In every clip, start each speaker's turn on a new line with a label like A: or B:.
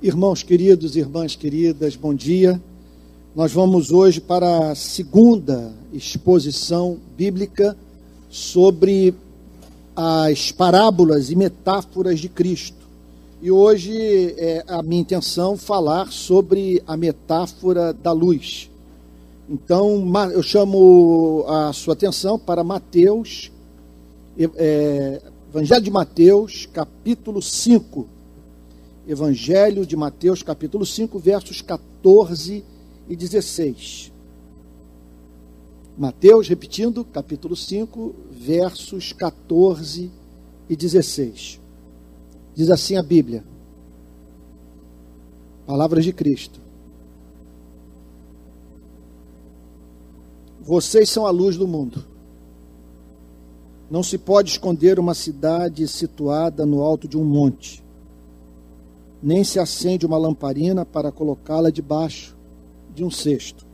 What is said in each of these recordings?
A: Irmãos queridos, irmãs queridas, bom dia. Nós vamos hoje para a segunda exposição bíblica sobre as parábolas e metáforas de Cristo. E hoje é a minha intenção falar sobre a metáfora da luz. Então, eu chamo a sua atenção para Mateus, é, Evangelho de Mateus, capítulo 5. Evangelho de Mateus, capítulo 5, versos 14 e 16. Mateus, repetindo, capítulo 5, versos 14 e 16. Diz assim a Bíblia. Palavras de Cristo. Vocês são a luz do mundo. Não se pode esconder uma cidade situada no alto de um monte, nem se acende uma lamparina para colocá-la debaixo de um cesto,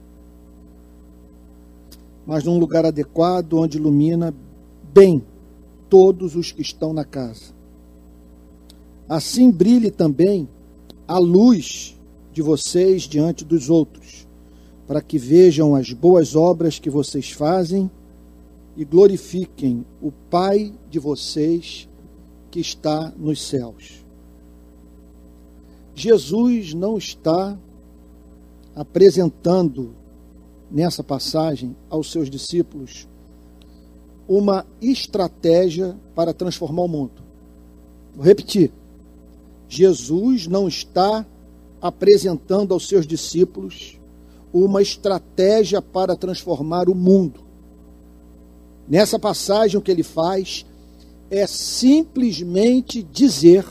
A: mas num lugar adequado onde ilumina bem todos os que estão na casa. Assim brilhe também a luz de vocês diante dos outros para que vejam as boas obras que vocês fazem e glorifiquem o Pai de vocês que está nos céus. Jesus não está apresentando nessa passagem aos seus discípulos uma estratégia para transformar o mundo. Vou repetir. Jesus não está apresentando aos seus discípulos uma estratégia para transformar o mundo. Nessa passagem, o que ele faz é simplesmente dizer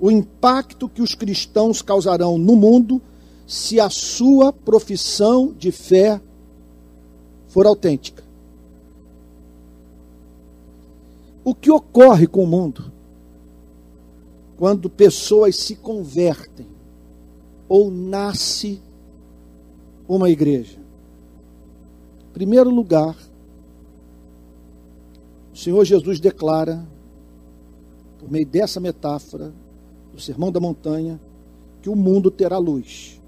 A: o impacto que os cristãos causarão no mundo se a sua profissão de fé for autêntica. O que ocorre com o mundo quando pessoas se convertem ou nasce uma igreja? Em primeiro lugar, o Senhor Jesus declara, por meio dessa metáfora, do Sermão da Montanha, que o mundo terá luz.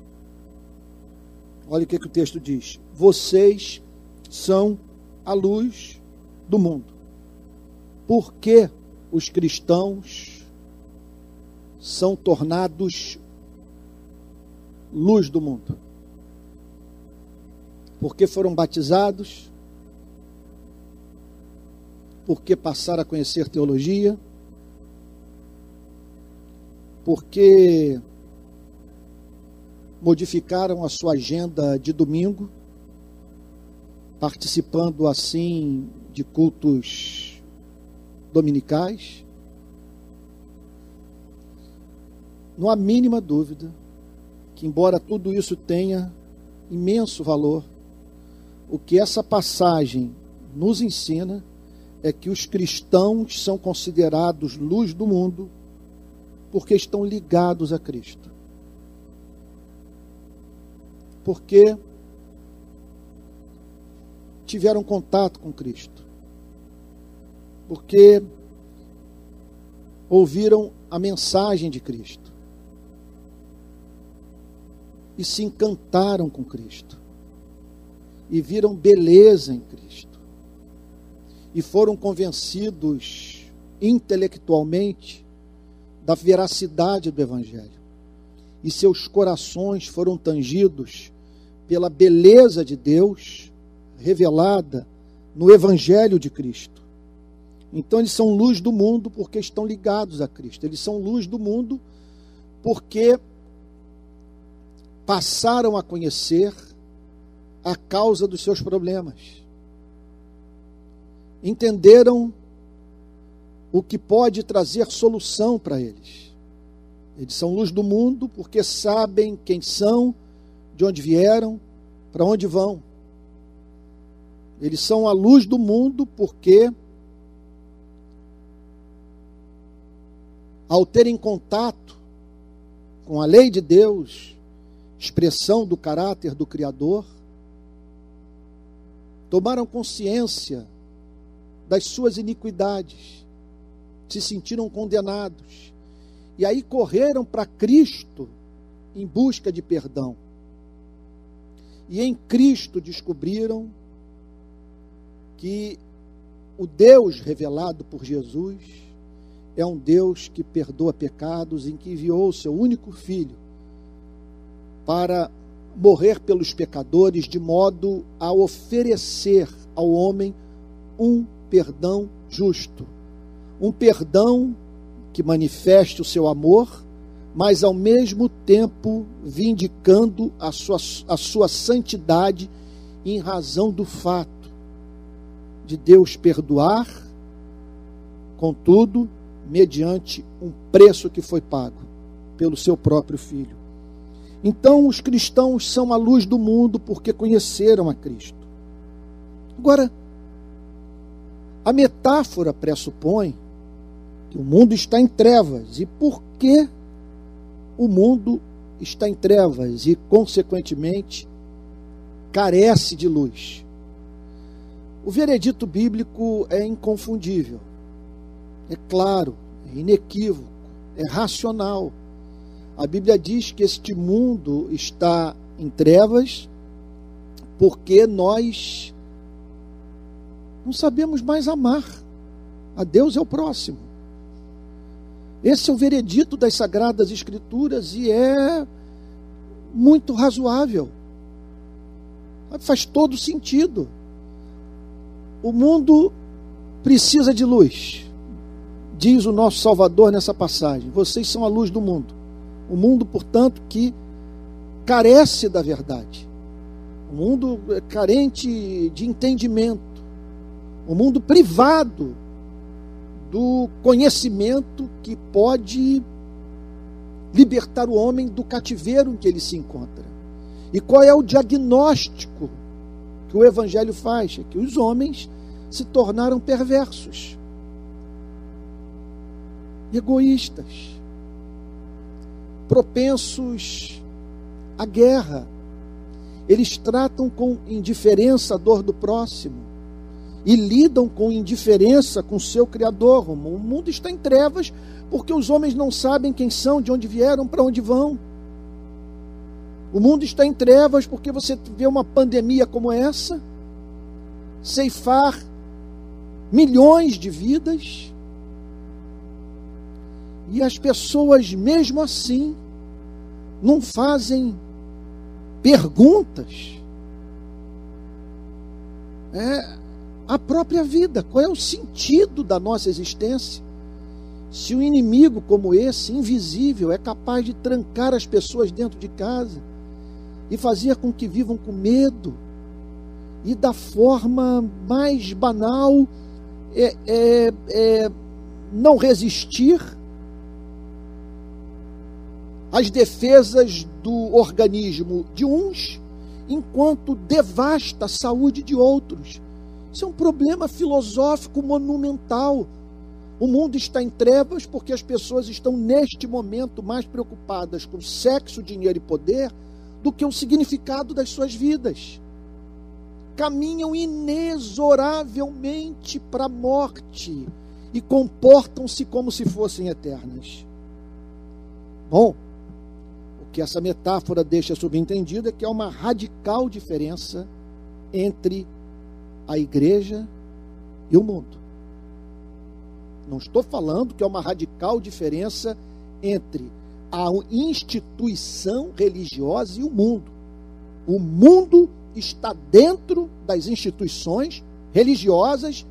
A: Olha o que, que o texto diz: Vocês são a luz do mundo. Por que os cristãos são tornados luz do mundo? Porque foram batizados, porque passaram a conhecer teologia, porque modificaram a sua agenda de domingo, participando assim de cultos dominicais. Não há mínima dúvida que, embora tudo isso tenha imenso valor, o que essa passagem nos ensina é que os cristãos são considerados luz do mundo porque estão ligados a Cristo. Porque tiveram contato com Cristo. Porque ouviram a mensagem de Cristo. E se encantaram com Cristo e viram beleza em Cristo. E foram convencidos intelectualmente da veracidade do Evangelho. E seus corações foram tangidos pela beleza de Deus revelada no Evangelho de Cristo. Então eles são luz do mundo porque estão ligados a Cristo. Eles são luz do mundo porque passaram a conhecer a causa dos seus problemas. Entenderam o que pode trazer solução para eles. Eles são luz do mundo porque sabem quem são, de onde vieram, para onde vão. Eles são a luz do mundo porque, ao terem contato com a lei de Deus, expressão do caráter do Criador, tomaram consciência das suas iniquidades, se sentiram condenados, e aí correram para Cristo em busca de perdão. E em Cristo descobriram que o Deus revelado por Jesus é um Deus que perdoa pecados, em que enviou o seu único filho para morrer pelos pecadores, de modo a oferecer ao homem um perdão justo. Um perdão que manifeste o seu amor, mas ao mesmo tempo vindicando a sua, a sua santidade em razão do fato de Deus perdoar, contudo, mediante um preço que foi pago pelo seu próprio filho. Então, os cristãos são a luz do mundo porque conheceram a Cristo. Agora, a metáfora pressupõe que o mundo está em trevas. E por que o mundo está em trevas e, consequentemente, carece de luz? O veredito bíblico é inconfundível, é claro, é inequívoco, é racional. A Bíblia diz que este mundo está em trevas porque nós não sabemos mais amar. A Deus é o próximo. Esse é o veredito das Sagradas Escrituras e é muito razoável. Faz todo sentido. O mundo precisa de luz, diz o nosso Salvador nessa passagem. Vocês são a luz do mundo. O mundo, portanto, que carece da verdade. O mundo é carente de entendimento. O mundo privado do conhecimento que pode libertar o homem do cativeiro em que ele se encontra. E qual é o diagnóstico que o Evangelho faz? É que os homens se tornaram perversos, egoístas, propensos à guerra. Eles tratam com indiferença a dor do próximo e lidam com indiferença com seu Criador. O mundo está em trevas porque os homens não sabem quem são, de onde vieram, para onde vão. O mundo está em trevas porque você vê uma pandemia como essa ceifar milhões de vidas e as pessoas, mesmo assim, não fazem perguntas. É, a própria vida, qual é o sentido da nossa existência. Se um inimigo como esse, invisível, é capaz de trancar as pessoas dentro de casa e fazer com que vivam com medo, e da forma mais banal, é, é, é não resistir às defesas do organismo de uns, enquanto devasta a saúde de outros. Isso é um problema filosófico monumental. O mundo está em trevas porque as pessoas estão, neste momento, mais preocupadas com sexo, dinheiro e poder do que o significado das suas vidas. Caminham inexoravelmente para a morte e comportam-se como se fossem eternas. Bom, que essa metáfora deixa subentendido é que há uma radical diferença entre a igreja e o mundo. Não estou falando que é uma radical diferença entre a instituição religiosa e o mundo. O mundo está dentro das instituições religiosas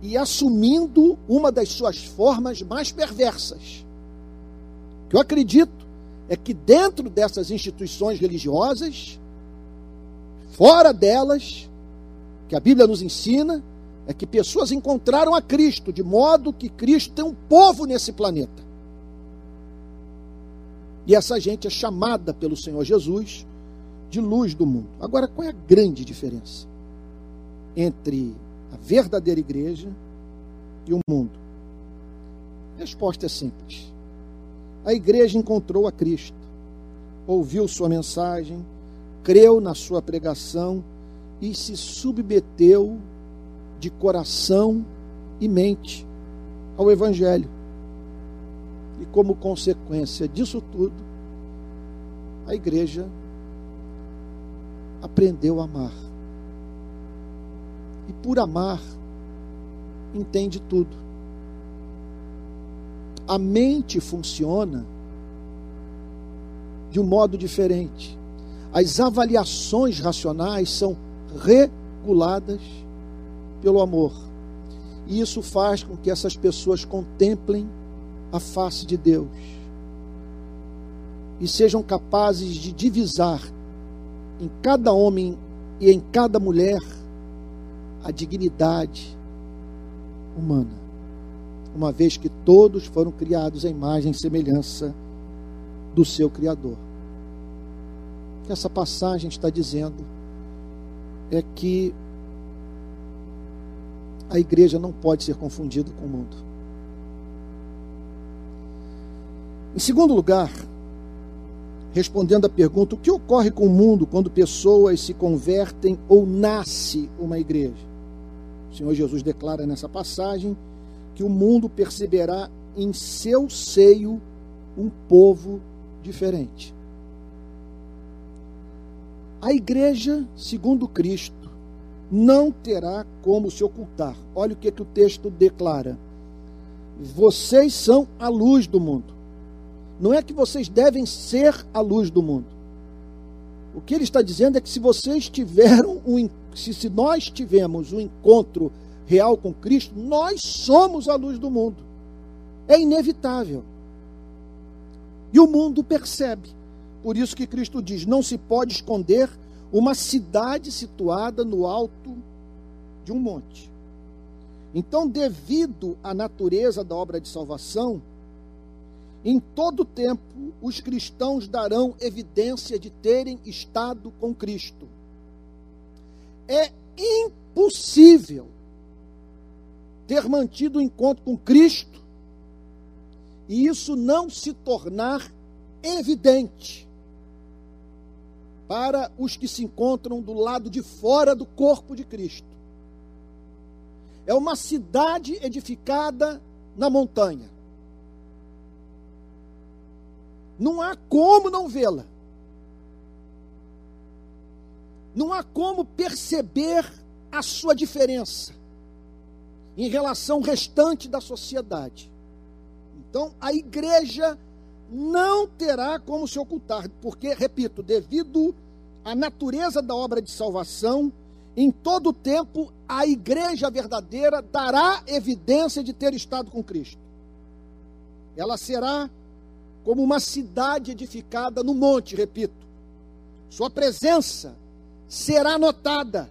A: e assumindo uma das suas formas mais perversas. Que eu acredito é que dentro dessas instituições religiosas, fora delas, que a Bíblia nos ensina é que pessoas encontraram a Cristo, de modo que Cristo tem um povo nesse planeta. E essa gente é chamada pelo Senhor Jesus de luz do mundo. Agora, qual é a grande diferença entre a verdadeira igreja e o mundo? A resposta é simples. A igreja encontrou a Cristo, ouviu sua mensagem, creu na sua pregação e se submeteu de coração e mente ao Evangelho. E como consequência disso tudo, a igreja aprendeu a amar. E por amar, entende tudo. A mente funciona de um modo diferente. As avaliações racionais são reguladas pelo amor. E isso faz com que essas pessoas contemplem a face de Deus e sejam capazes de divisar em cada homem e em cada mulher a dignidade humana, uma vez que todos foram criados à imagem e semelhança do seu Criador. O que essa passagem está dizendo é que a igreja não pode ser confundida com o mundo. Em segundo lugar, respondendo à pergunta: o que ocorre com o mundo quando pessoas se convertem ou nasce uma igreja? O Senhor Jesus declara nessa passagem que o mundo perceberá em seu seio um povo diferente. A igreja, segundo Cristo, não terá como se ocultar. Olha o que, que o texto declara. Vocês são a luz do mundo. Não é que vocês devem ser a luz do mundo. O que ele está dizendo é que se vocês tiveram um, se, se nós tivemos um encontro real com Cristo, nós somos a luz do mundo. É inevitável. E o mundo percebe. Por isso que Cristo diz: não se pode esconder uma cidade situada no alto de um monte. Então, devido à natureza da obra de salvação, em todo tempo os cristãos darão evidência de terem estado com Cristo. É impossível ter mantido o encontro com Cristo e isso não se tornar evidente para os que se encontram do lado de fora do corpo de Cristo. É uma cidade edificada na montanha. Não há como não vê-la. Não há como perceber a sua diferença em relação ao restante da sociedade. Então, a igreja não terá como se ocultar, porque, repito, devido à natureza da obra de salvação, em todo tempo a igreja verdadeira dará evidência de ter estado com Cristo. Ela será como uma cidade edificada no monte, repito. Sua presença será notada.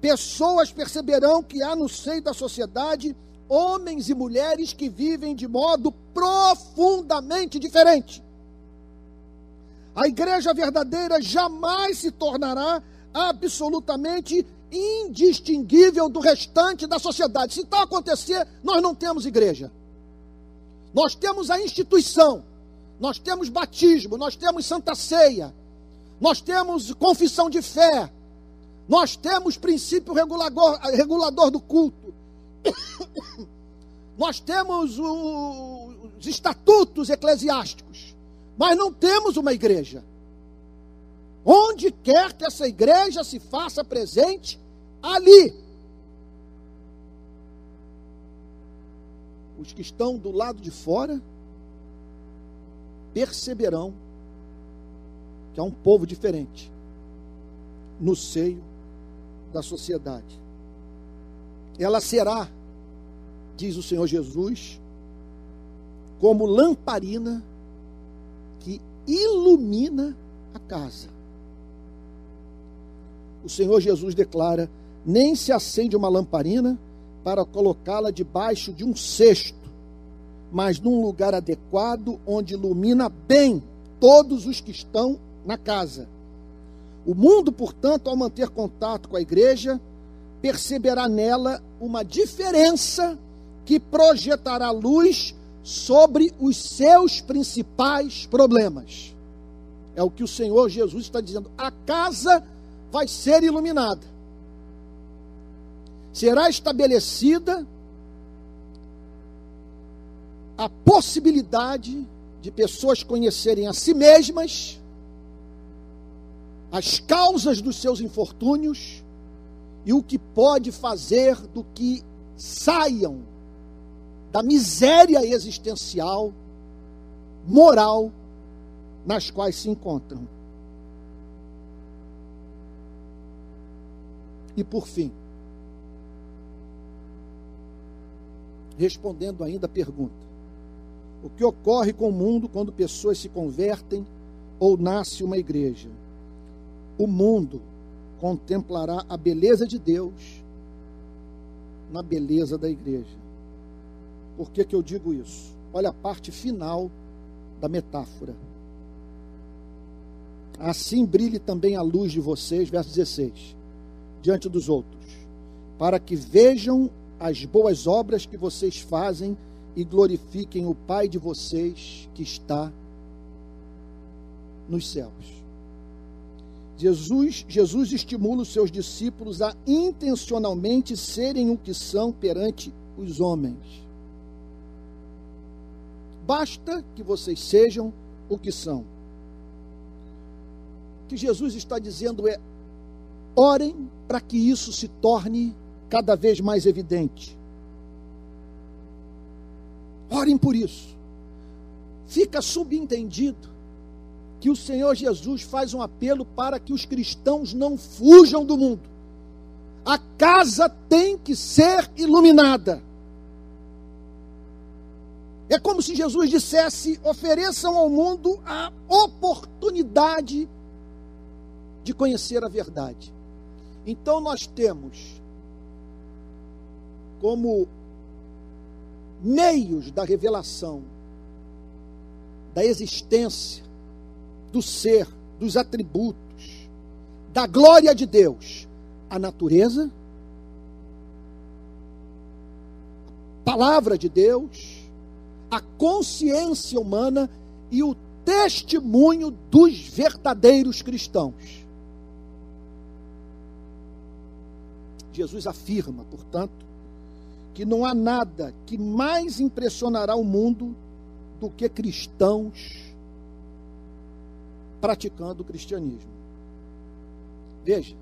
A: Pessoas perceberão que há no seio da sociedade homens e mulheres que vivem de modo profundamente diferente. A igreja verdadeira jamais se tornará absolutamente indistinguível do restante da sociedade. Se tal acontecer, nós não temos igreja. Nós temos a instituição, nós temos batismo, nós temos santa ceia, nós temos confissão de fé, nós temos princípio regulador, regulador do culto, nós temos os estatutos eclesiásticos, mas não temos uma igreja. Onde quer que essa igreja se faça presente, ali. Os que estão do lado de fora perceberão que há um povo diferente no seio da sociedade ela será, diz o Senhor Jesus, como lamparina que ilumina a casa. O Senhor Jesus declara: nem se acende uma lamparina para colocá-la debaixo de um cesto, mas num lugar adequado onde ilumina bem todos os que estão na casa. O mundo, portanto, ao manter contato com a igreja, perceberá nela uma diferença que projetará luz sobre os seus principais problemas. É o que o Senhor Jesus está dizendo. A casa vai ser iluminada. Será estabelecida a possibilidade de pessoas conhecerem a si mesmas, as causas dos seus infortúnios e o que pode fazer do que saiam da miséria existencial, moral, nas quais se encontram. E por fim, respondendo ainda a pergunta: o que ocorre com o mundo quando pessoas se convertem ou nasce uma igreja? O mundo contemplará a beleza de Deus na beleza da igreja. Por que, que eu digo isso? Olha a parte final da metáfora. Assim brilhe também a luz de vocês, verso 16, diante dos outros, para que vejam as boas obras que vocês fazem e glorifiquem o Pai de vocês que está nos céus. Jesus, Jesus estimula os seus discípulos a intencionalmente serem o que são perante os homens. Basta que vocês sejam o que são. O que Jesus está dizendo é: orem para que isso se torne cada vez mais evidente. Orem por isso. Fica subentendido que o Senhor Jesus faz um apelo para que os cristãos não fujam do mundo. A casa tem que ser iluminada. É como se Jesus dissesse: ofereçam ao mundo a oportunidade de conhecer a verdade. Então nós temos como meios da revelação da existência do ser, dos atributos, da glória de Deus, a natureza, a palavra de Deus, a consciência humana e o testemunho dos verdadeiros cristãos. Jesus afirma, portanto, que não há nada que mais impressionará o mundo do que cristãos praticando o cristianismo. Veja,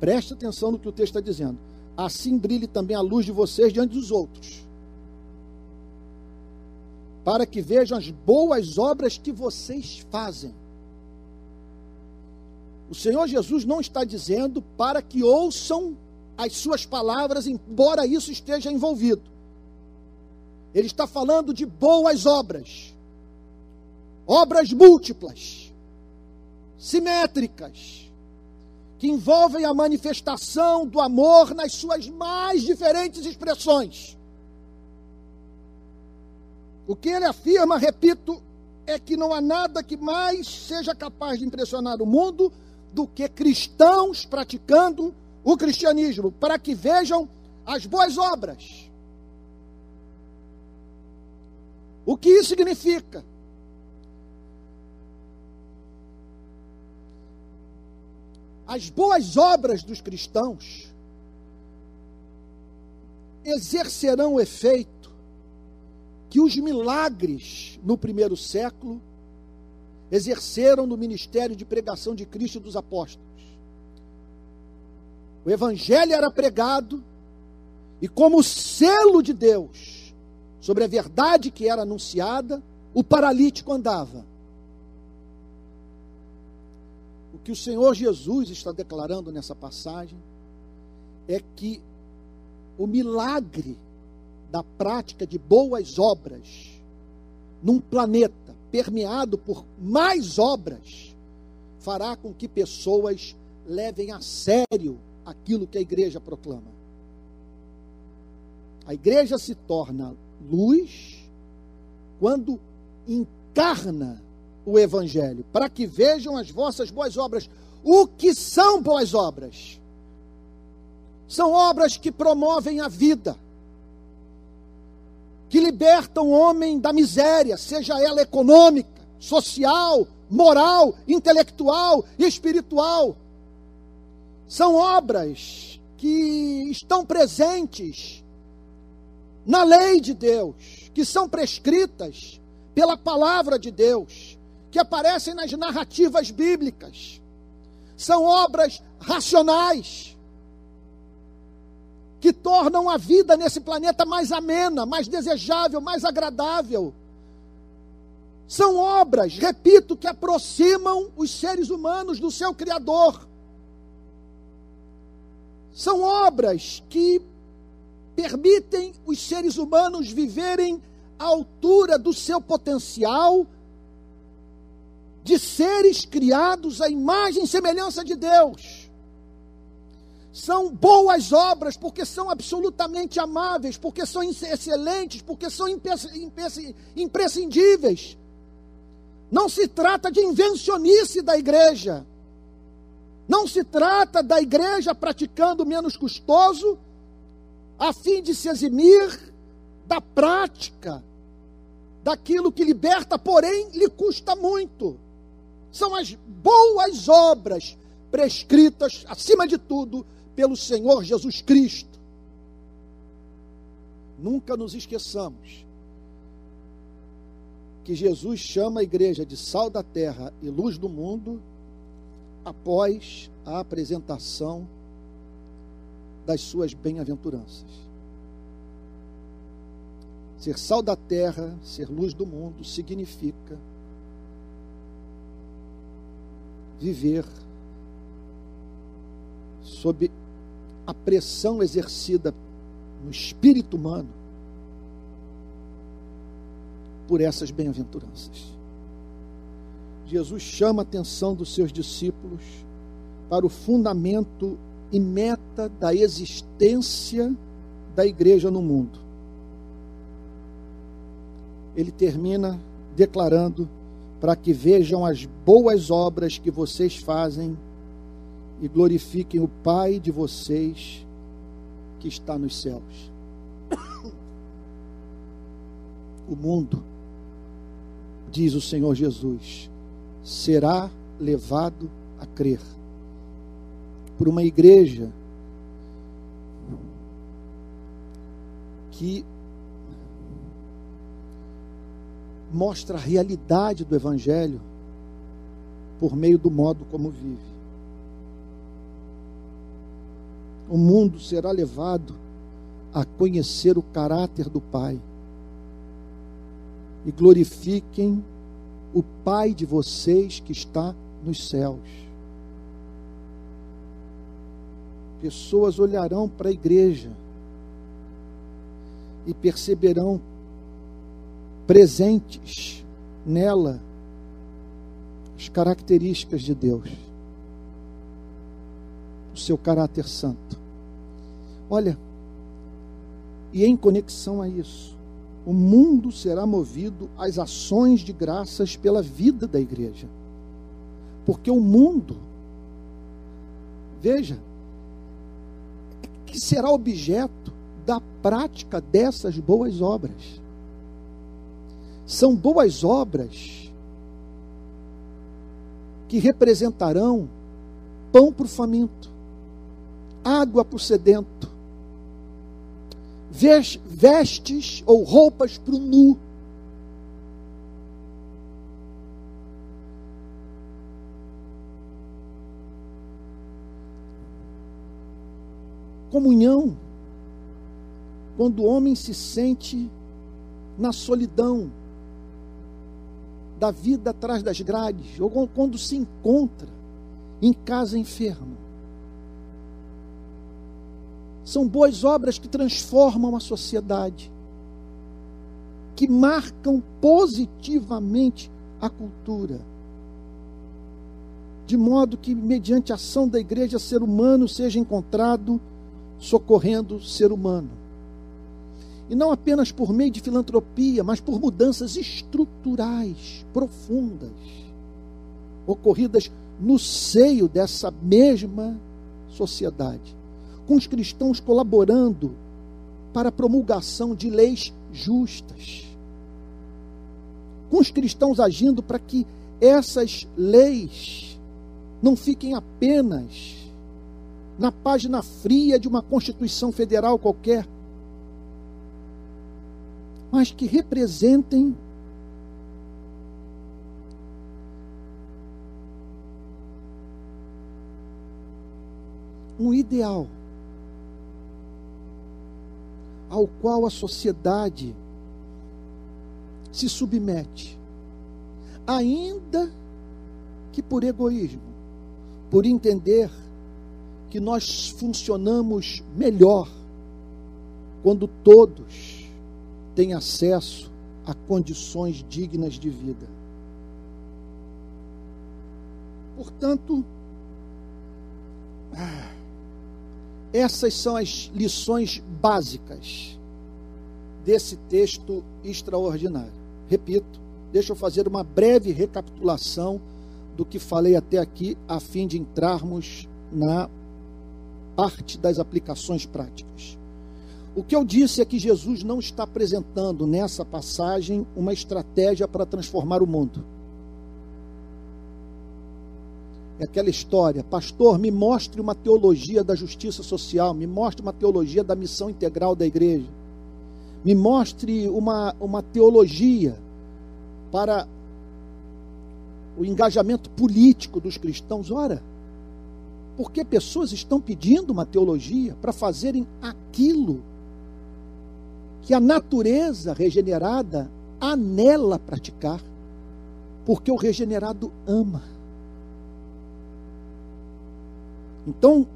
A: preste atenção no que o texto está dizendo. Assim brilhe também a luz de vocês diante dos outros, para que vejam as boas obras que vocês fazem. O Senhor Jesus não está dizendo para que ouçam as suas palavras, embora isso esteja envolvido. Ele está falando de boas obras obras múltiplas, simétricas, que envolvem a manifestação do amor nas suas mais diferentes expressões. O que ele afirma, repito, é que não há nada que mais seja capaz de impressionar o mundo do que cristãos praticando o cristianismo, para que vejam as boas obras. O que isso significa? As boas obras dos cristãos exercerão o efeito que os milagres no primeiro século exerceram no ministério de pregação de Cristo e dos apóstolos. O evangelho era pregado e como selo de Deus sobre a verdade que era anunciada, o paralítico andava. Que o Senhor Jesus está declarando nessa passagem é que o milagre da prática de boas obras num planeta permeado por mais obras fará com que pessoas levem a sério aquilo que a igreja proclama. A igreja se torna luz quando encarna o Evangelho, para que vejam as vossas boas obras. O que são boas obras? São obras que promovem a vida, que libertam o homem da miséria, seja ela econômica, social, moral, intelectual espiritual. São obras que estão presentes na lei de Deus, que são prescritas pela palavra de Deus, que aparecem nas narrativas bíblicas. São obras racionais que tornam a vida nesse planeta mais amena, mais desejável, mais agradável. São obras, repito, que aproximam os seres humanos do seu Criador. São obras que permitem os seres humanos viverem à altura do seu potencial de seres criados à imagem e semelhança de Deus. São boas obras porque são absolutamente amáveis, porque são excelentes, porque são imprescindíveis. Não se trata de invencionice da igreja. Não se trata da igreja praticando menos custoso, a fim de se eximir da prática daquilo que liberta, porém lhe custa muito. São as boas obras prescritas, acima de tudo, pelo Senhor Jesus Cristo. Nunca nos esqueçamos que Jesus chama a igreja de sal da terra e luz do mundo após a apresentação das suas bem-aventuranças. Ser sal da terra, ser luz do mundo, significa viver sob a pressão exercida no espírito humano por essas bem-aventuranças. Jesus chama a atenção dos seus discípulos para o fundamento e meta da existência da igreja no mundo. Ele termina declarando para que vejam as boas obras que vocês fazem e glorifiquem o Pai de vocês que está nos céus. O mundo, diz o Senhor Jesus, será levado a crer por uma igreja que mostra a realidade do Evangelho por meio do modo como vive. O mundo será levado a conhecer o caráter do Pai. E glorifiquem o Pai de vocês que está nos céus. Pessoas olharão para a igreja e perceberão presentes nela as características de Deus, o seu caráter santo. Olha, e em conexão a isso, o mundo será movido às ações de graças pela vida da igreja. Porque o mundo, veja, que será objeto da prática dessas boas obras. São boas obras que representarão pão para o faminto, água para o sedento, vestes ou roupas para o nu. Comunhão, quando o homem se sente na solidão da vida atrás das grades, ou quando se encontra em casa enfermo. São boas obras que transformam a sociedade, que marcam positivamente a cultura. De modo que, mediante a ação da igreja, ser humano seja encontrado socorrendo ser humano. E não apenas por meio de filantropia, mas por mudanças estruturais, profundas, ocorridas no seio dessa mesma sociedade com os cristãos colaborando para a promulgação de leis justas, com os cristãos agindo para que essas leis não fiquem apenas na página fria de uma Constituição Federal qualquer, mas que representem um ideal ao qual a sociedade se submete, ainda que por egoísmo, por entender que nós funcionamos melhor quando todos têm acesso a condições dignas de vida. Portanto, ah, essas são as lições básicas desse texto extraordinário. Repito, deixa eu fazer uma breve recapitulação do que falei até aqui, a fim de entrarmos na parte das aplicações práticas. O que eu disse é que Jesus não está apresentando nessa passagem uma estratégia para transformar o mundo. É aquela história, pastor, me mostre uma teologia da justiça social, me mostre uma teologia da missão integral da igreja, me mostre uma, uma teologia para o engajamento político dos cristãos. Ora, porque pessoas estão pedindo uma teologia para fazerem aquilo que a natureza regenerada anela praticar, porque o regenerado ama. Então,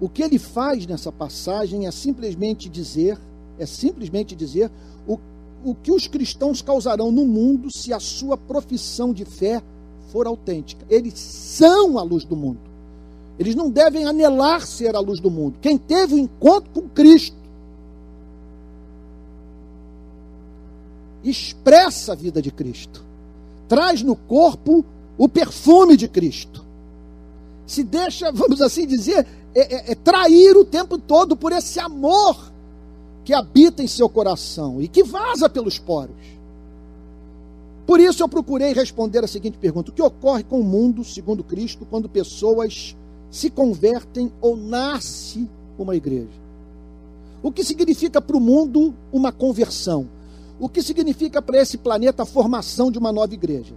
A: o que ele faz nessa passagem é simplesmente dizer, é simplesmente dizer o, o que os cristãos causarão no mundo se a sua profissão de fé for autêntica. Eles são a luz do mundo. Eles não devem anelar ser a luz do mundo. Quem teve o um encontro com Cristo expressa a vida de Cristo, traz no corpo o perfume de Cristo se deixa, vamos assim dizer, é, é, é trair o tempo todo por esse amor que habita em seu coração e que vaza pelos poros. Por isso eu procurei responder a seguinte pergunta: o que ocorre com o mundo, segundo Cristo, quando pessoas se convertem ou nasce uma igreja? O que significa para o mundo uma conversão? O que significa para esse planeta a formação de uma nova igreja?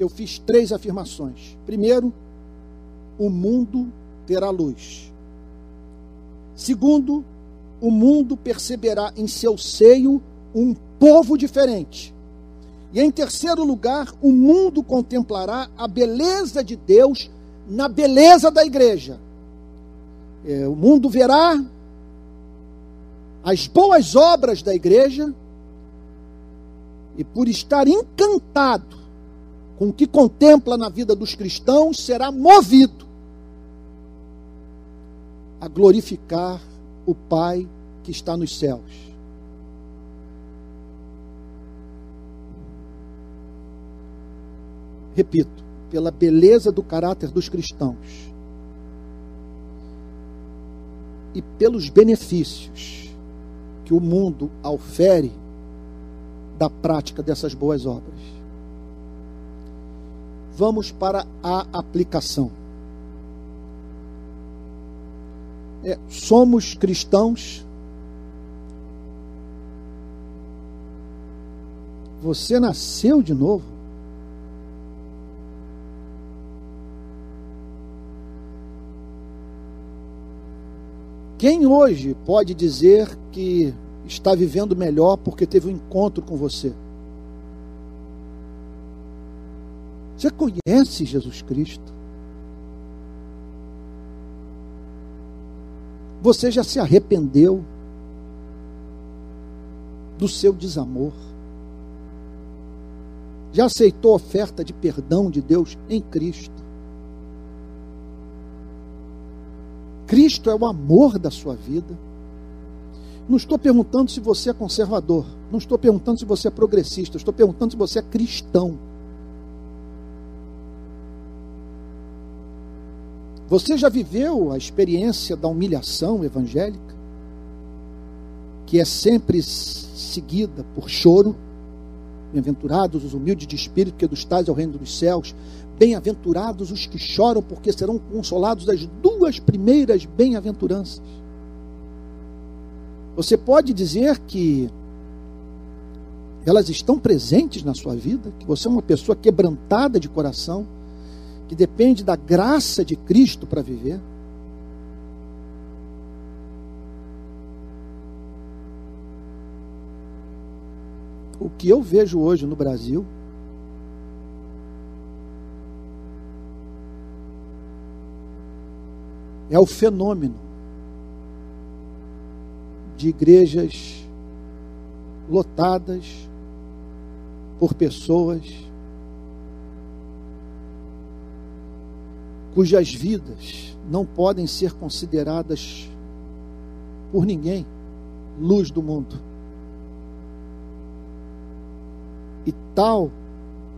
A: Eu fiz três afirmações. Primeiro, o mundo terá luz. Segundo, o mundo perceberá em seu seio um povo diferente. E em terceiro lugar, o mundo contemplará a beleza de Deus na beleza da igreja. É, o mundo verá as boas obras da igreja e por estar encantado com o que contempla na vida dos cristãos, será movido a glorificar o Pai que está nos céus. Repito, pela beleza do caráter dos cristãos e pelos benefícios que o mundo ofere da prática dessas boas obras. Vamos para a aplicação. é, somos cristãos. Você nasceu de novo. Quem hoje pode dizer que está vivendo melhor porque teve um encontro com você? Você conhece Jesus Cristo? Você já se arrependeu do seu desamor? Já aceitou a oferta de perdão de Deus em Cristo? Cristo é o amor da sua vida. Não estou perguntando se você é conservador, não estou perguntando se você é progressista, estou perguntando se você é cristão. Você já viveu a experiência da humilhação evangélica? Que é sempre seguida por choro. Bem-aventurados os humildes de espírito, que dos tais é o reino dos céus. Bem-aventurados os que choram, porque serão consolados das duas primeiras bem-aventuranças. Você pode dizer que Elas estão presentes na sua vida? Que você é uma pessoa quebrantada de coração, que depende da graça de Cristo para viver? O que eu vejo hoje no Brasil é o fenômeno de igrejas lotadas por pessoas cujas vidas não podem ser consideradas por ninguém luz do mundo. E tal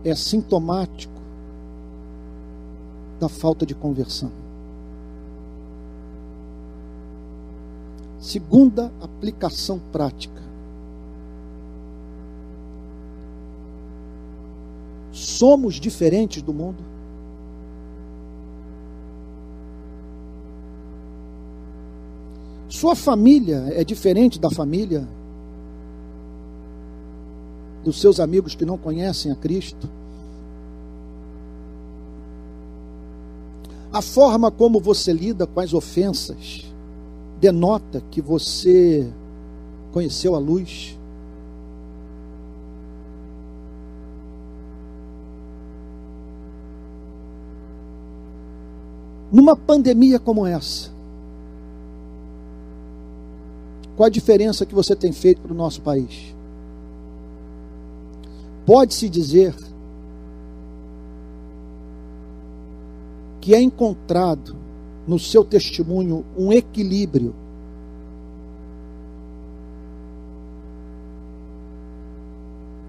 A: é sintomático da falta de conversão. Segunda aplicação prática. Somos diferentes do mundo? Sua família é diferente da família dos seus amigos que não conhecem a Cristo? A forma como você lida com as ofensas denota que você conheceu a luz. Numa pandemia como essa, qual a diferença que você tem feito para o nosso país? Pode-se dizer que é encontrado no seu testemunho um equilíbrio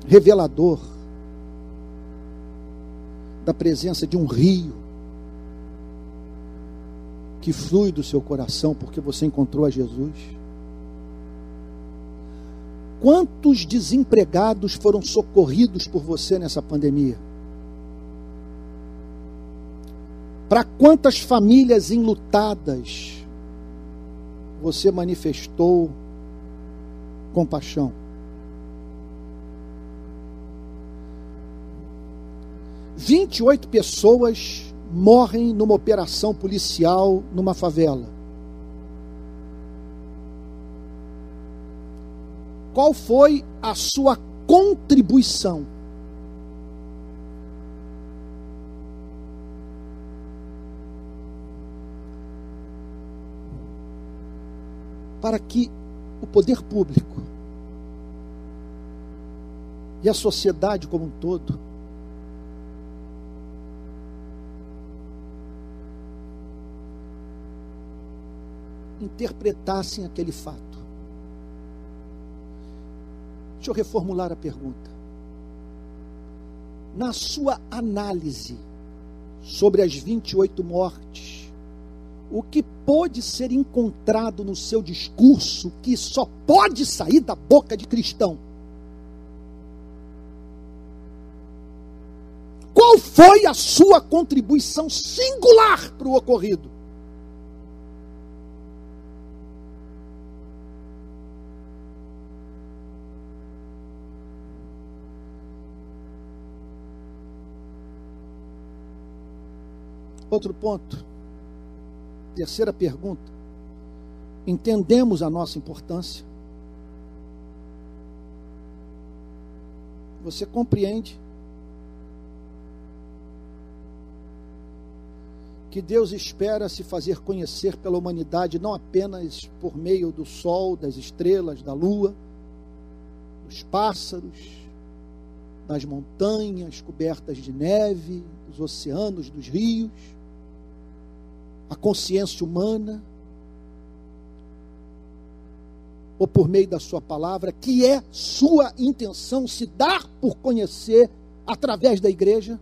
A: revelador da presença de um rio que flui do seu coração porque você encontrou a Jesus. Quantos desempregados foram socorridos por você nessa pandemia? Para quantas famílias enlutadas você manifestou compaixão? Vinte e oito pessoas morrem numa operação policial numa favela. Qual foi a sua contribuição para que o poder público e a sociedade como um todo interpretassem aquele fato. Deixa eu reformular a pergunta. Na sua análise sobre as 28 mortes o que pode ser encontrado no seu discurso que só pode sair da boca de cristão? Qual foi a sua contribuição singular para o ocorrido? Outro ponto. Terceira pergunta. Entendemos a nossa importância? Você compreende que Deus espera se fazer conhecer pela humanidade não apenas por meio do sol, das estrelas, da lua, dos pássaros, das montanhas cobertas de neve, dos oceanos, dos rios, a consciência humana, ou por meio da sua palavra, que é sua intenção se dar por conhecer através da igreja?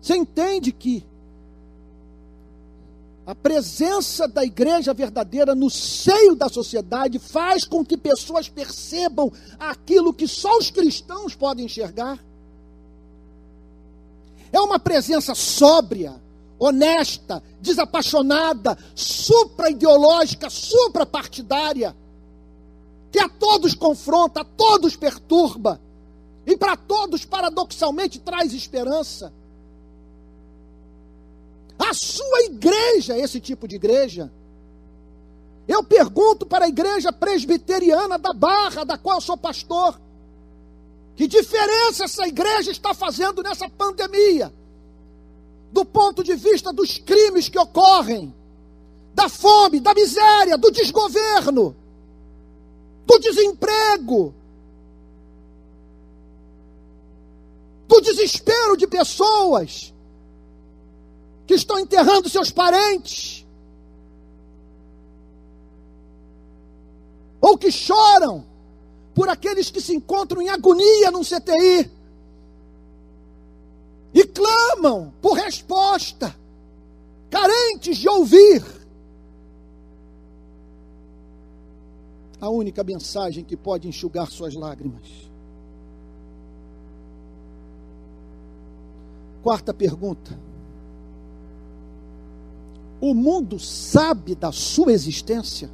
A: Você entende que a presença da igreja verdadeira no seio da sociedade faz com que pessoas percebam aquilo que só os cristãos podem enxergar? É uma presença sóbria, honesta, desapaixonada, supra-ideológica, supra-partidária, que a todos confronta, a todos perturba, e para todos, paradoxalmente, traz esperança. A sua igreja é esse tipo de igreja. Eu pergunto para a igreja presbiteriana da Barra, da qual eu sou pastor, que diferença essa igreja está fazendo nessa pandemia? Do ponto de vista dos crimes que ocorrem, da fome, da miséria, do desgoverno, do desemprego, do desespero de pessoas que estão enterrando seus parentes, ou que choram por aqueles que se encontram em agonia num CTI e clamam por resposta, carentes de ouvir. A única mensagem que pode enxugar suas lágrimas. Quarta pergunta. O mundo sabe da sua existência?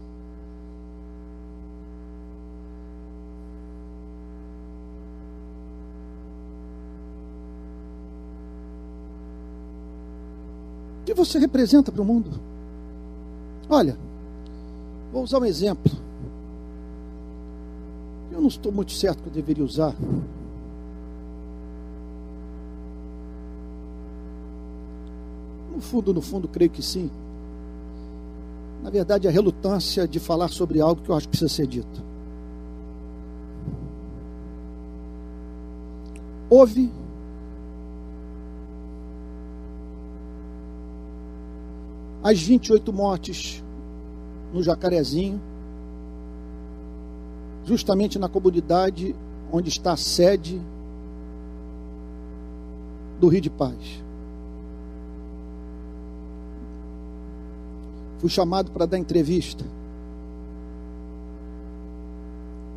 A: Que você representa para o mundo? Olha, vou usar um exemplo. Eu não estou muito certo que eu deveria usar. No fundo, no fundo, creio que sim. Na verdade, a relutância de falar sobre algo que eu acho que precisa ser dito. Houve as 28 mortes no Jacarezinho, justamente na comunidade onde está a sede do Rio de Paz. Fui chamado para dar entrevista.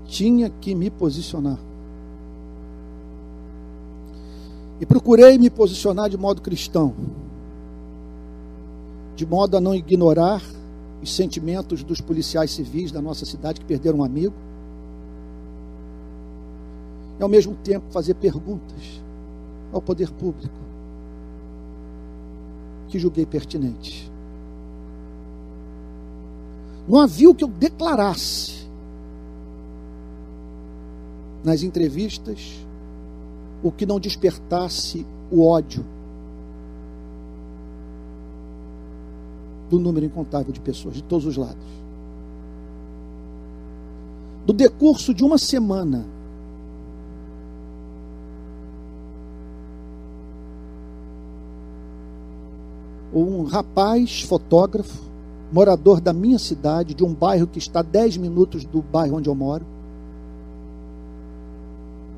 A: Tinha que me posicionar. E procurei me posicionar de modo cristão de modo a não ignorar os sentimentos dos policiais civis da nossa cidade que perderam um amigo, e ao mesmo tempo fazer perguntas ao poder público que julguei pertinentes. Não havia o que eu declarasse nas entrevistas o que não despertasse o ódio do número incontável de pessoas, de todos os lados. Do decurso de uma semana, um rapaz fotógrafo, morador da minha cidade, de um bairro que está a 10 minutos do bairro onde eu moro,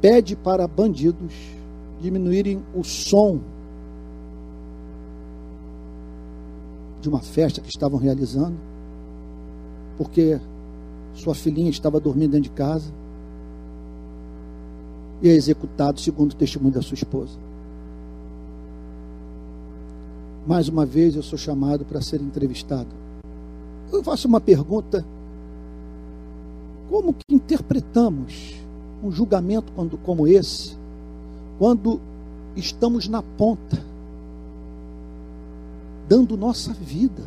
A: pede para bandidos diminuírem o som de uma festa que estavam realizando, porque sua filhinha estava dormindo dentro de casa e é executado segundo o testemunho da sua esposa. Mais uma vez eu sou chamado para ser entrevistado. Eu faço uma pergunta: como que interpretamos um julgamento quando, como esse, quando estamos na ponta? Dando nossa vida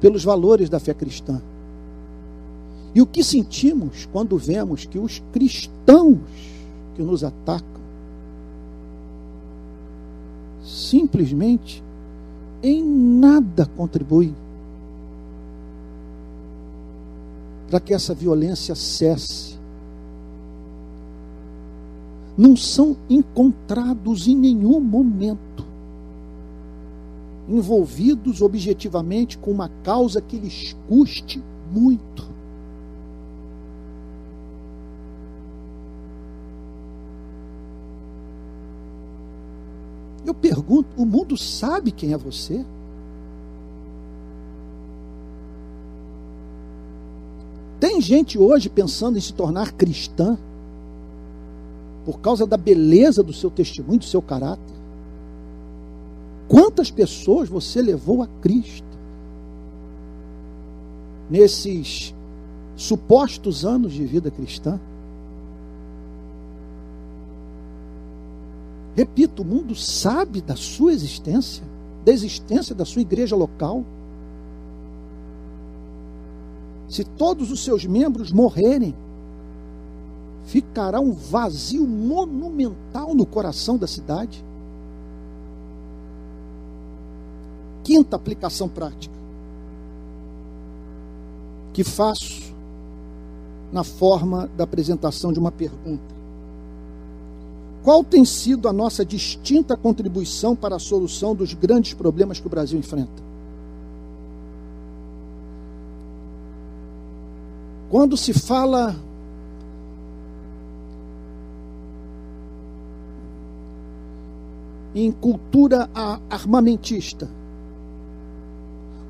A: pelos valores da fé cristã. E o que sentimos quando vemos que os cristãos que nos atacam simplesmente em nada contribuem para que essa violência cesse. Não são encontrados em nenhum momento envolvidos objetivamente com uma causa que lhes custe muito. Eu pergunto: o mundo sabe quem é você? Tem gente hoje pensando em se tornar cristã por causa da beleza do seu testemunho, do seu caráter. Quantas pessoas você levou a Cristo? Nesses supostos anos de vida cristã. Repito, o mundo sabe da sua existência, da existência da sua igreja local. Se todos os seus membros morrerem, ficará um vazio monumental no coração da cidade. Quinta aplicação prática que faço na forma da apresentação de uma pergunta. Qual tem sido a nossa distinta contribuição para a solução dos grandes problemas que o Brasil enfrenta? Quando se fala em cultura armamentista,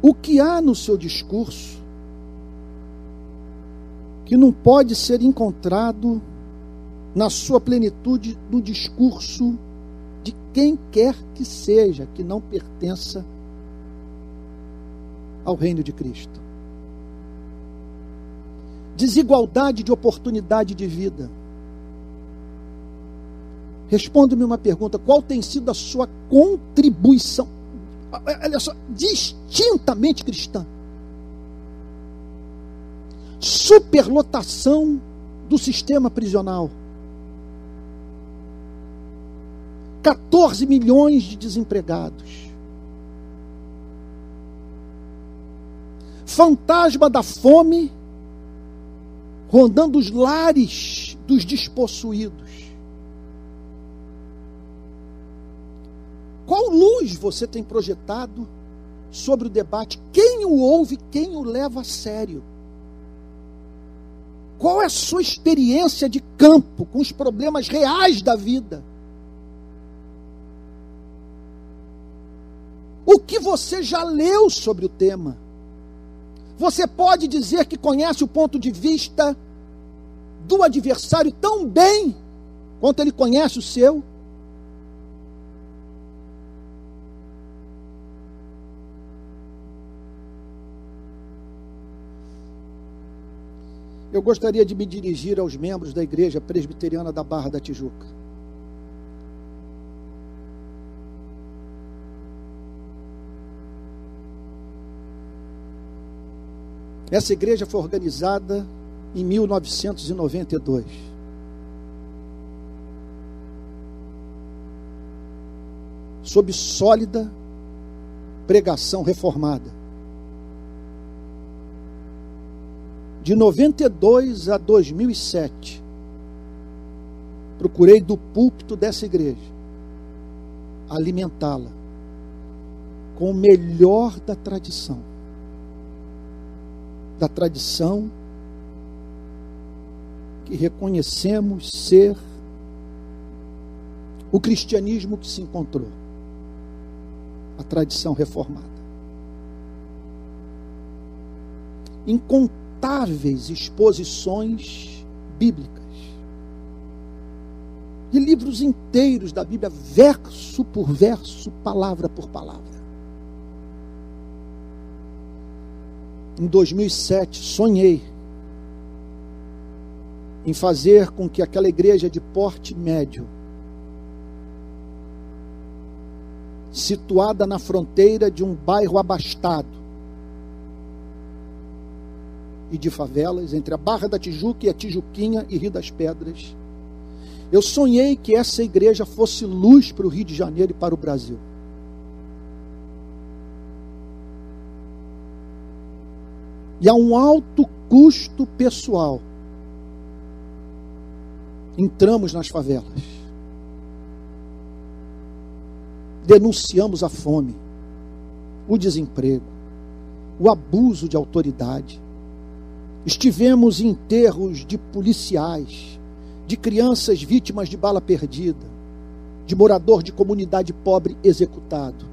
A: o que há no seu discurso que não pode ser encontrado na sua plenitude no discurso de quem quer que seja que não pertença ao reino de Cristo. Desigualdade de oportunidade de vida. Responda-me uma pergunta: qual tem sido a sua contribuição olha só, distintamente cristã. Superlotação do sistema prisional. 14 milhões de desempregados. Fantasma da fome rondando os lares dos despossuídos. Qual luz você tem projetado sobre o debate? Quem o ouve, quem o leva a sério? Qual é a sua experiência de campo com os problemas reais da vida? O que você já leu sobre o tema? Você pode dizer que conhece o ponto de vista do adversário tão bem quanto ele conhece o seu? Eu gostaria de me dirigir aos membros da Igreja Presbiteriana da Barra da Tijuca. Essa igreja foi organizada em 1992. Sob sólida pregação reformada. De 92 a 2007, procurei do púlpito dessa igreja alimentá-la com o melhor da tradição. Da tradição que reconhecemos ser o cristianismo que se encontrou, a tradição reformada. Inesgotáveis exposições bíblicas. De livros inteiros da Bíblia, verso por verso, palavra por palavra. Em 2007, sonhei em fazer com que aquela igreja de porte médio, situada na fronteira de um bairro abastado, e de favelas, entre a Barra da Tijuca e a Tijuquinha e Rio das Pedras. Eu sonhei que essa igreja fosse luz para o Rio de Janeiro e para o Brasil. E a um alto custo pessoal, entramos nas favelas. Denunciamos a fome, o desemprego, o abuso de autoridade, Estivemos em enterros de policiais, de crianças vítimas de bala perdida, de morador de comunidade pobre executado.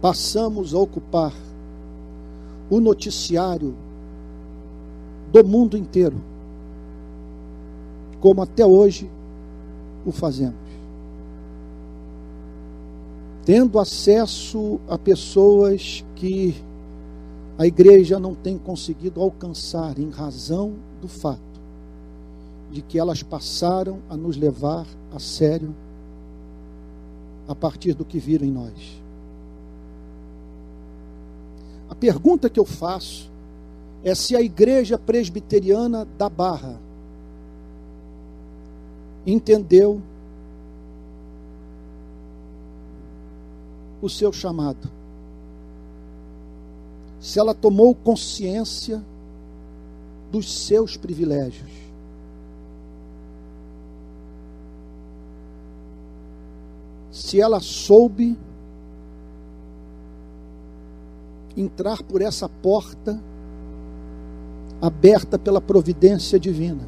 A: Passamos a ocupar o noticiário do mundo inteiro, como até hoje o fazemos. Tendo acesso a pessoas que a igreja não tem conseguido alcançar em razão do fato de que elas passaram a nos levar a sério a partir do que viram em nós. A pergunta que eu faço é se a igreja presbiteriana da Barra entendeu o seu chamado. Se ela tomou consciência dos seus privilégios. Se ela soube entrar por essa porta aberta pela providência divina,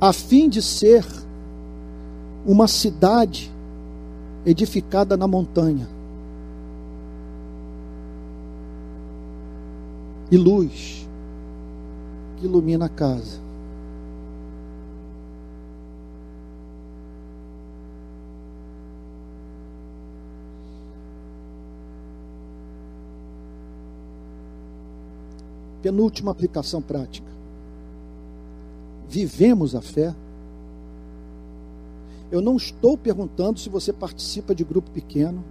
A: a fim de ser uma cidade edificada na montanha e luz que ilumina a casa. Penúltima aplicação prática. Vivemos a fé. Eu não estou perguntando se você participa de grupo pequeno.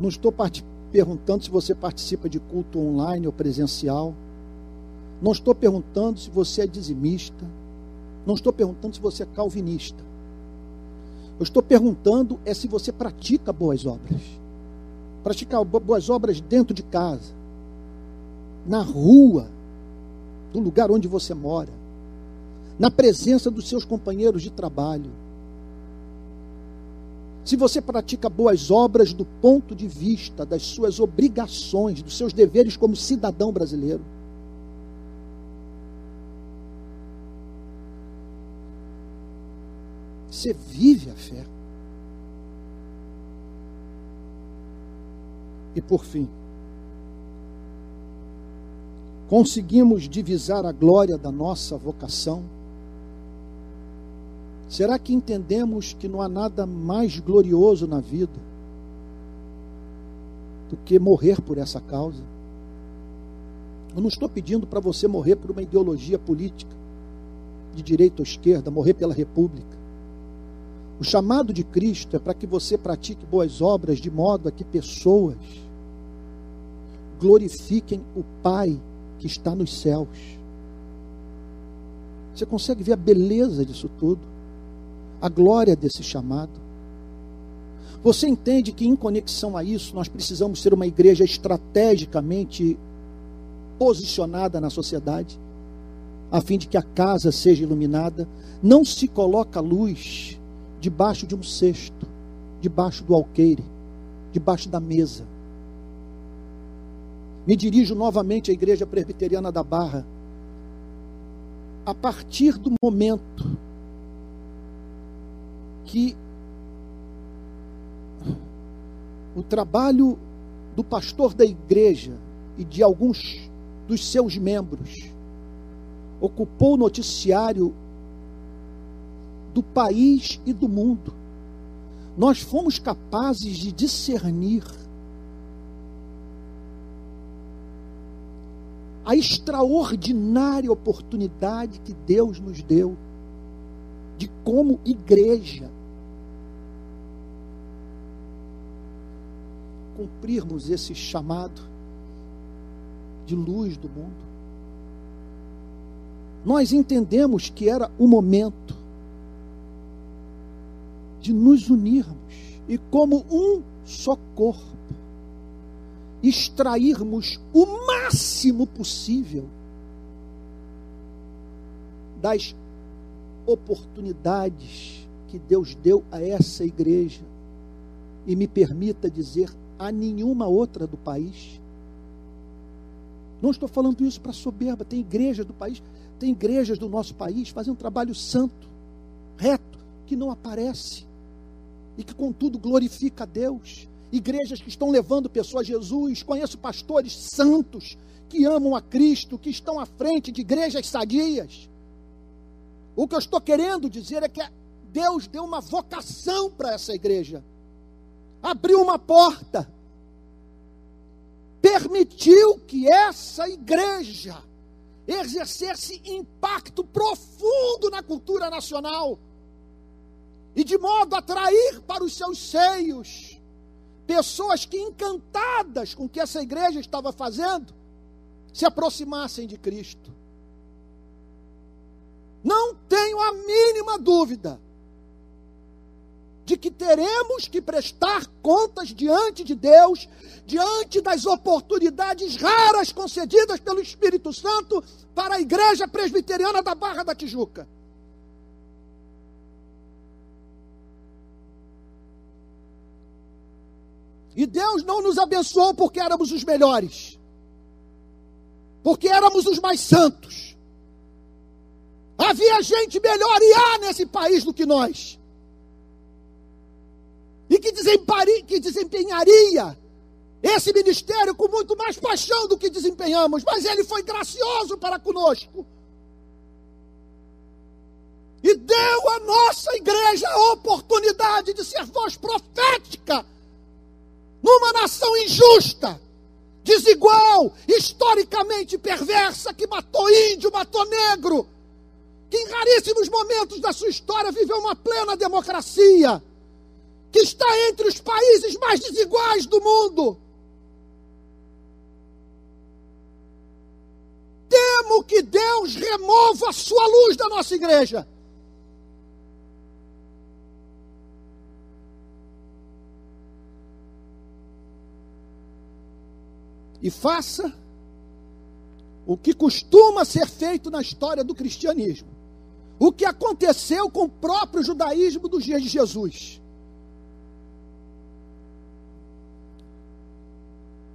A: Não estou perguntando se você participa de culto online ou presencial. Não estou perguntando se você é dizimista. Não estou perguntando se você é calvinista. Eu estou perguntando é se você pratica boas obras. Praticar boas obras dentro de casa na rua, do lugar onde você mora, na presença dos seus companheiros de trabalho. Se você pratica boas obras do ponto de vista das suas obrigações, dos seus deveres como cidadão brasileiro. Você vive a fé. E por fim, Conseguimos divisar a glória da nossa vocação? Será que entendemos que não há nada mais glorioso na vida do que morrer por essa causa? Eu não estou pedindo para você morrer por uma ideologia política, de direita ou esquerda, morrer pela República. O chamado de Cristo é para que você pratique boas obras de modo a que pessoas glorifiquem o Pai que está nos céus. Você consegue ver a beleza disso tudo? A glória desse chamado? Você entende que, em conexão a isso, nós precisamos ser uma igreja estrategicamente posicionada na sociedade, a fim de que a casa seja iluminada? Não se coloca luz debaixo de um cesto, debaixo do alqueire, debaixo da mesa me dirijo novamente à Igreja Presbiteriana da Barra. A partir do momento que o trabalho do pastor da igreja e de alguns dos seus membros ocupou o noticiário do país e do mundo, nós fomos capazes de discernir a extraordinária oportunidade que Deus nos deu de, como igreja, cumprirmos esse chamado de luz do mundo. Nós entendemos que era o momento de nos unirmos e, como um só corpo, extrairmos o máximo possível das oportunidades que Deus deu a essa igreja e me permita dizer a nenhuma outra do país. Não estou falando isso para soberba, tem igrejas do país, tem igrejas do nosso país fazendo um trabalho santo, reto, que não aparece e que contudo glorifica a Deus igrejas que estão levando pessoas a Jesus, conheço pastores santos que amam a Cristo, que estão à frente de igrejas sadias. O que eu estou querendo dizer é que Deus deu uma vocação para essa igreja. Abriu uma porta, permitiu que essa igreja exercesse impacto profundo na cultura nacional e de modo a atrair para os seus seios pessoas que, encantadas com o que essa igreja estava fazendo, se aproximassem de Cristo. Não tenho a mínima dúvida de que teremos que prestar contas diante de Deus, diante das oportunidades raras concedidas pelo Espírito Santo para a Igreja Presbiteriana da Barra da Tijuca. E Deus não nos abençoou porque éramos os melhores, porque éramos os mais santos. Havia gente melhor e há nesse país do que nós e que, que desempenharia esse ministério com muito mais paixão do que desempenhamos, mas ele foi gracioso para conosco. E deu à nossa igreja a oportunidade de ser voz profética numa nação injusta, desigual, historicamente perversa, que matou índio, matou negro, que em raríssimos momentos da sua história viveu uma plena democracia que está entre os países mais desiguais do mundo. Temo que Deus remova a sua luz da nossa igreja. E faça o que costuma ser feito na história do cristianismo. O que aconteceu com o próprio judaísmo dos dias de Jesus.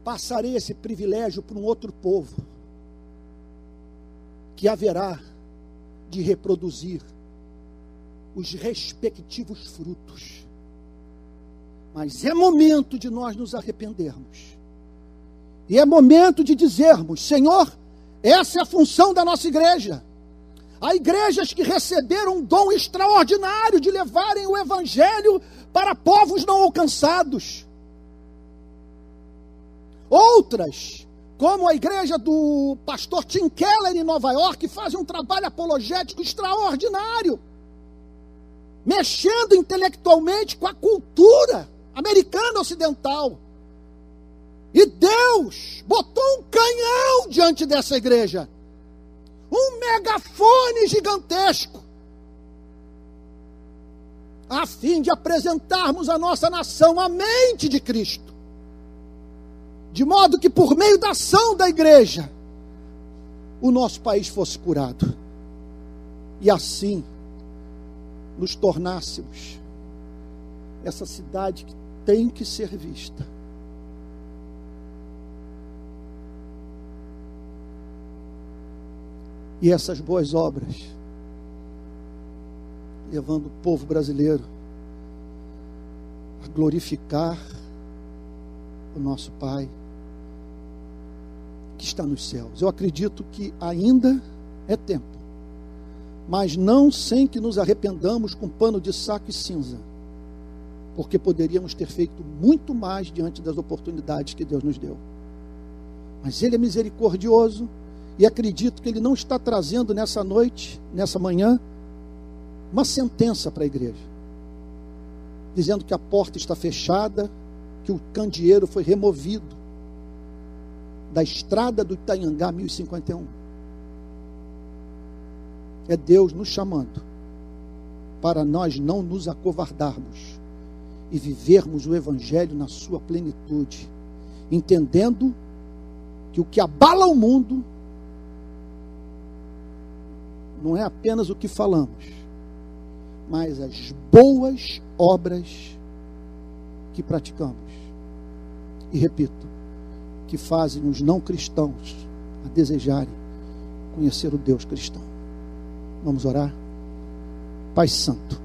A: Passarei esse privilégio para um outro povo que haverá de reproduzir os respectivos frutos. Mas é momento de nós nos arrependermos. E é momento de dizermos: Senhor, essa é a função da nossa igreja. Há igrejas que receberam um dom extraordinário de levarem o evangelho para povos não alcançados. Outras, como a igreja do pastor Tim Keller em Nova York, fazem um trabalho apologético extraordinário, mexendo intelectualmente com a cultura americana ocidental. E Deus botou um canhão diante dessa igreja, um megafone gigantesco, a fim de apresentarmos à nossa nação a mente de Cristo de modo que por meio da ação da igreja, o nosso país fosse curado. E assim nos tornássemos essa cidade que tem que ser vista. E essas boas obras, levando o povo brasileiro a glorificar o nosso Pai que está nos céus. Eu acredito que ainda é tempo, mas não sem que nos arrependamos com pano de saco e cinza, porque poderíamos ter feito muito mais diante das oportunidades que Deus nos deu. Mas Ele é misericordioso e acredito que Ele não está trazendo nessa noite, nessa manhã, uma sentença para a igreja, dizendo que a porta está fechada, que o candeeiro foi removido da estrada do Itanhangá 1051. É Deus nos chamando para nós não nos acovardarmos e vivermos o Evangelho na sua plenitude, entendendo que o que abala o mundo não é apenas o que falamos, mas as boas obras que praticamos. E repito, que fazem os não cristãos a desejarem conhecer o Deus cristão. Vamos orar? Pai Santo.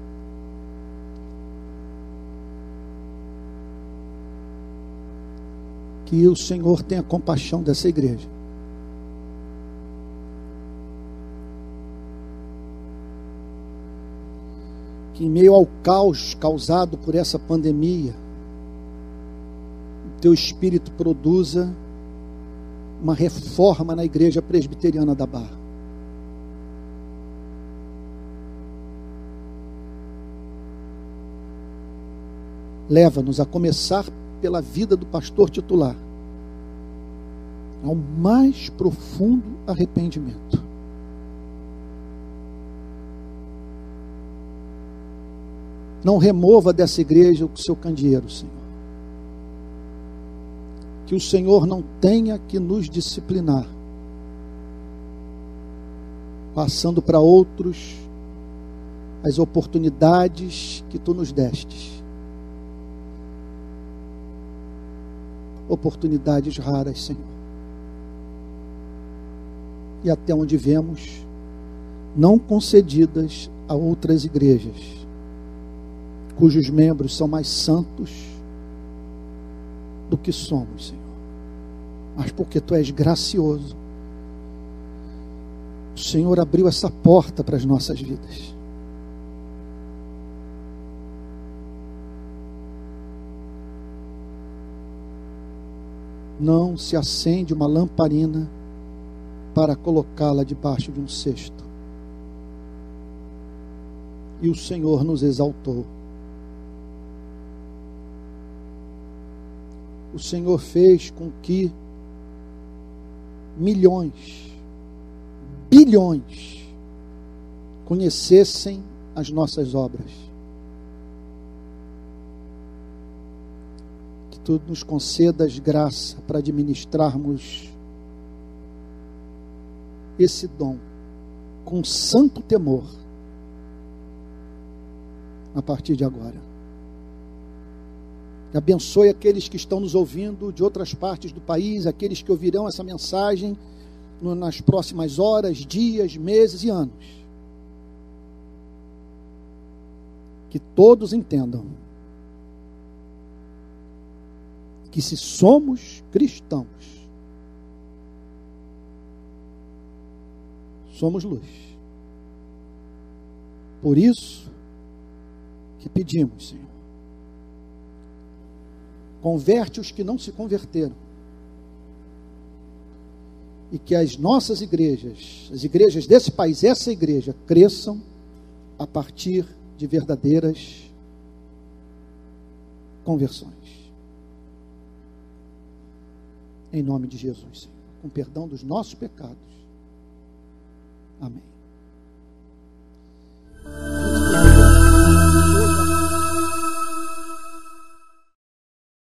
A: Que o Senhor tenha compaixão dessa igreja. Que em meio ao caos causado por essa pandemia, Teu Espírito produza uma reforma na igreja presbiteriana da Barra. Leva-nos a começar pela vida do pastor titular, ao mais profundo arrependimento. Não remova dessa igreja o seu candeeiro, Senhor. Que o Senhor não tenha que nos disciplinar, passando para outros as oportunidades que tu nos destes. Oportunidades raras, Senhor. E até onde vemos, não concedidas a outras igrejas cujos membros são mais santos do que somos, Senhor. Mas porque tu és gracioso, o Senhor abriu essa porta para as nossas vidas. Não se acende uma lamparina para colocá-la debaixo de um cesto. E o Senhor nos exaltou o Senhor fez com que milhões, bilhões, conhecessem as nossas obras. Que tu nos concedas graça para administrarmos esse dom com santo temor a partir de agora. Abençoe aqueles que estão nos ouvindo de outras partes do país, aqueles que ouvirão essa mensagem nas próximas horas, dias, meses e anos. Que todos entendam que se somos cristãos, somos luz. Por isso que pedimos, Senhor Converte os que não se converteram. E que as nossas igrejas, as igrejas desse país, essa igreja, cresçam a partir de verdadeiras conversões. Em nome de Jesus, Senhor, com perdão dos nossos pecados. Amém.